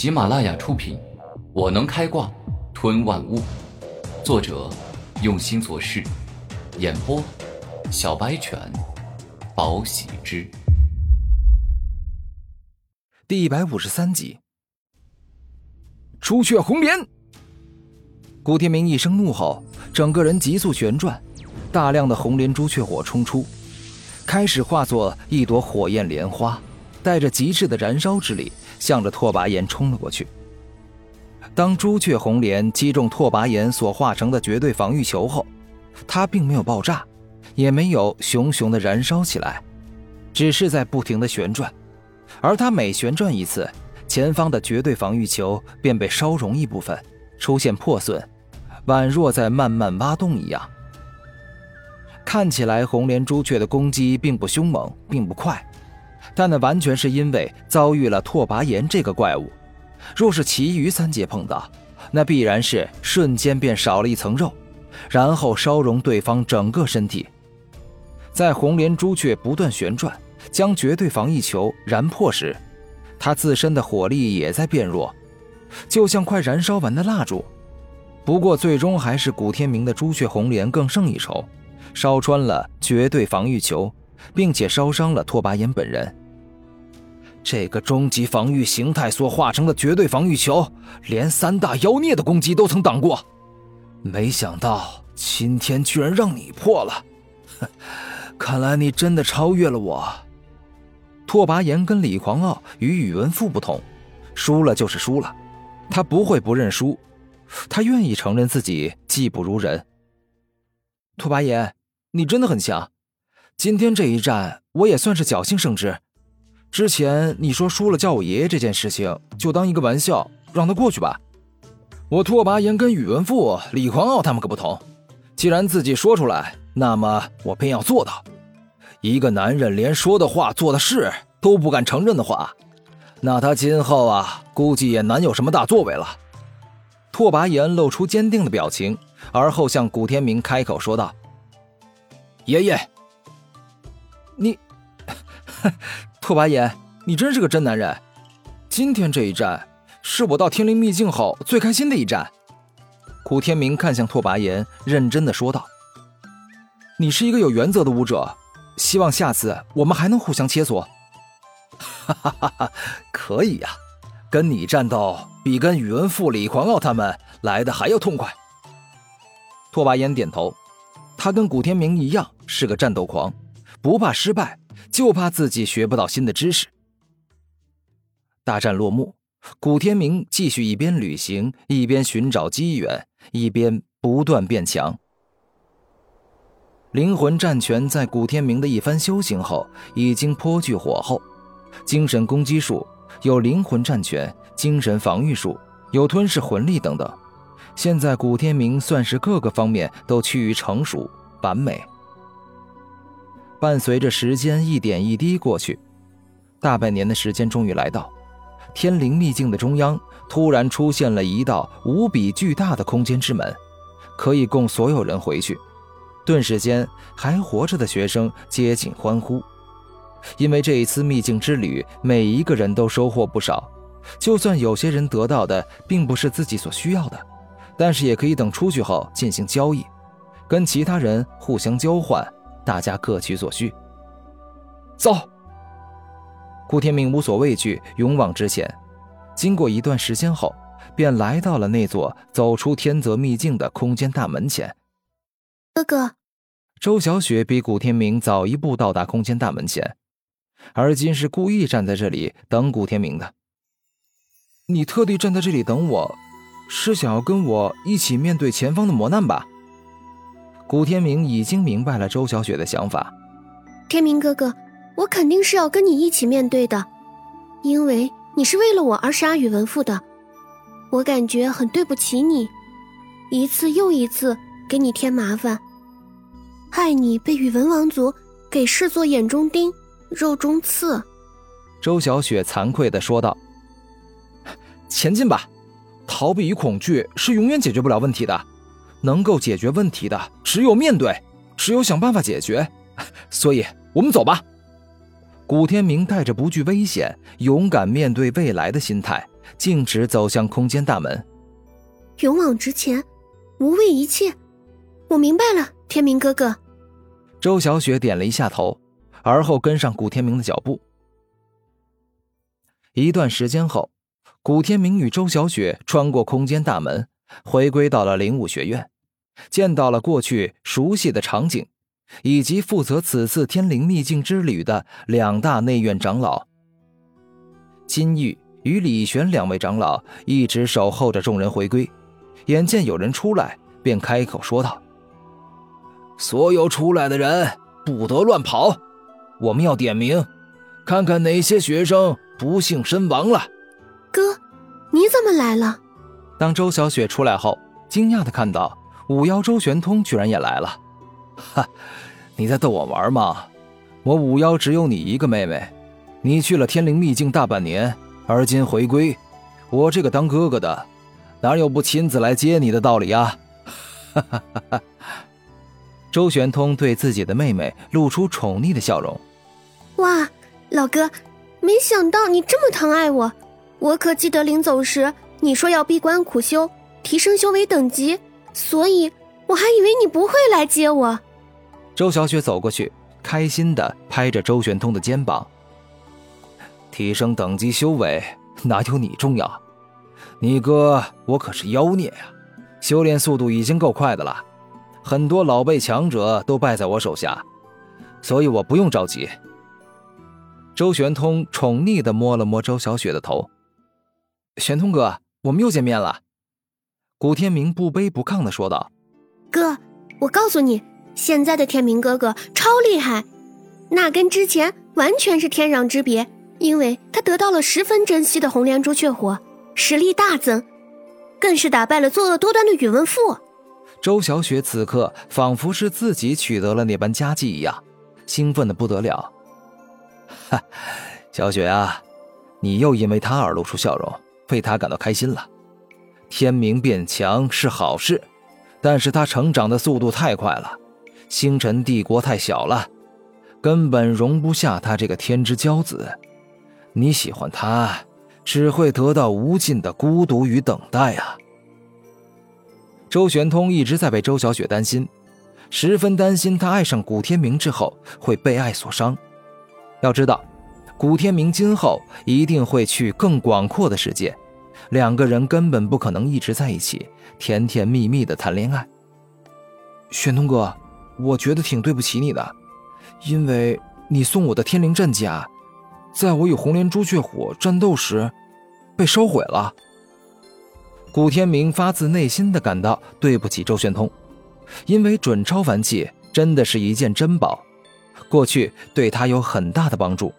喜马拉雅出品，《我能开挂吞万物》，作者用心做事，演播小白犬，宝喜之，第一百五十三集。朱雀红莲！古天明一声怒吼，整个人急速旋转，大量的红莲朱雀火冲出，开始化作一朵火焰莲花，带着极致的燃烧之力。向着拓跋炎冲了过去。当朱雀红莲击中拓跋炎所化成的绝对防御球后，它并没有爆炸，也没有熊熊的燃烧起来，只是在不停的旋转。而它每旋转一次，前方的绝对防御球便被烧融一部分，出现破损，宛若在慢慢挖洞一样。看起来红莲朱雀的攻击并不凶猛，并不快。但那完全是因为遭遇了拓跋炎这个怪物，若是其余三阶碰到，那必然是瞬间便少了一层肉，然后烧融对方整个身体。在红莲朱雀不断旋转，将绝对防御球燃破时，他自身的火力也在变弱，就像快燃烧完的蜡烛。不过最终还是古天明的朱雀红莲更胜一筹，烧穿了绝对防御球。并且烧伤了拓跋炎本人。这个终极防御形态所化成的绝对防御球，连三大妖孽的攻击都曾挡过，没想到今天居然让你破了。看来你真的超越了我。拓跋炎跟李狂傲与宇文赋不同，输了就是输了，他不会不认输，他愿意承认自己技不如人。拓跋炎，你真的很强。今天这一战，我也算是侥幸胜之。之前你说输了叫我爷爷这件事情，就当一个玩笑，让他过去吧。我拓跋炎跟宇文赋、李狂傲他们可不同，既然自己说出来，那么我便要做到。一个男人连说的话、做的事都不敢承认的话，那他今后啊，估计也难有什么大作为了。拓跋炎露出坚定的表情，而后向古天明开口说道：“爷爷。”你，拓跋炎，你真是个真男人。今天这一战是我到天灵秘境后最开心的一战。古天明看向拓跋炎，认真的说道：“你是一个有原则的武者，希望下次我们还能互相切磋。”哈哈哈哈可以呀，跟你战斗比跟宇文赋、李狂傲他们来的还要痛快。拓跋炎点头，他跟古天明一样是个战斗狂。不怕失败，就怕自己学不到新的知识。大战落幕，古天明继续一边旅行，一边寻找机缘，一边不断变强。灵魂战拳在古天明的一番修行后，已经颇具火候。精神攻击术有灵魂战拳、精神防御术，有吞噬魂力等等。现在古天明算是各个方面都趋于成熟完美。伴随着时间一点一滴过去，大半年的时间终于来到，天灵秘境的中央突然出现了一道无比巨大的空间之门，可以供所有人回去。顿时间，还活着的学生皆紧欢呼，因为这一次秘境之旅，每一个人都收获不少。就算有些人得到的并不是自己所需要的，但是也可以等出去后进行交易，跟其他人互相交换。大家各取所需。走。顾天明无所畏惧，勇往直前。经过一段时间后，便来到了那座走出天泽秘境的空间大门前。哥哥，周小雪比古天明早一步到达空间大门前，而今是故意站在这里等古天明的。你特地站在这里等我，是想要跟我一起面对前方的磨难吧？古天明已经明白了周小雪的想法。天明哥哥，我肯定是要跟你一起面对的，因为你是为了我而杀宇文赋的。我感觉很对不起你，一次又一次给你添麻烦，害你被宇文王族给视作眼中钉、肉中刺。周小雪惭愧的说道：“前进吧，逃避与恐惧是永远解决不了问题的。”能够解决问题的只有面对，只有想办法解决，所以我们走吧。古天明带着不惧危险、勇敢面对未来的心态，径直走向空间大门。勇往直前，无畏一切。我明白了，天明哥哥。周小雪点了一下头，而后跟上古天明的脚步。一段时间后，古天明与周小雪穿过空间大门，回归到了灵武学院，见到了过去熟悉的场景，以及负责此次天灵秘境之旅的两大内院长老金玉与李玄两位长老，一直守候着众人回归。眼见有人出来，便开口说道。所有出来的人不得乱跑，我们要点名，看看哪些学生不幸身亡了。哥，你怎么来了？当周小雪出来后，惊讶的看到五妖周玄通居然也来了。哈，你在逗我玩吗？我五妖只有你一个妹妹，你去了天灵秘境大半年，而今回归，我这个当哥哥的，哪有不亲自来接你的道理啊？哈哈哈哈。周玄通对自己的妹妹露出宠溺的笑容。哇，老哥，没想到你这么疼爱我。我可记得临走时你说要闭关苦修，提升修为等级，所以我还以为你不会来接我。周小雪走过去，开心的拍着周玄通的肩膀。提升等级修为哪有你重要？你哥我可是妖孽呀，修炼速度已经够快的了。很多老辈强者都败在我手下，所以我不用着急。周玄通宠溺的摸了摸周小雪的头。玄通哥，我们又见面了。古天明不卑不亢的说道：“哥，我告诉你，现在的天明哥哥超厉害，那跟之前完全是天壤之别。因为他得到了十分珍惜的红莲朱雀火，实力大增，更是打败了作恶多端的宇文赋。”周小雪此刻仿佛是自己取得了那般佳绩一样，兴奋的不得了。哈，小雪啊，你又因为他而露出笑容，为他感到开心了。天明变强是好事，但是他成长的速度太快了，星辰帝国太小了，根本容不下他这个天之骄子。你喜欢他，只会得到无尽的孤独与等待啊。周玄通一直在为周小雪担心，十分担心她爱上古天明之后会被爱所伤。要知道，古天明今后一定会去更广阔的世界，两个人根本不可能一直在一起，甜甜蜜蜜的谈恋爱。玄通哥，我觉得挺对不起你的，因为你送我的天灵战甲，在我与红莲朱雀火战斗时，被烧毁了。古天明发自内心的感到对不起周玄通，因为准超凡器真的是一件珍宝，过去对他有很大的帮助。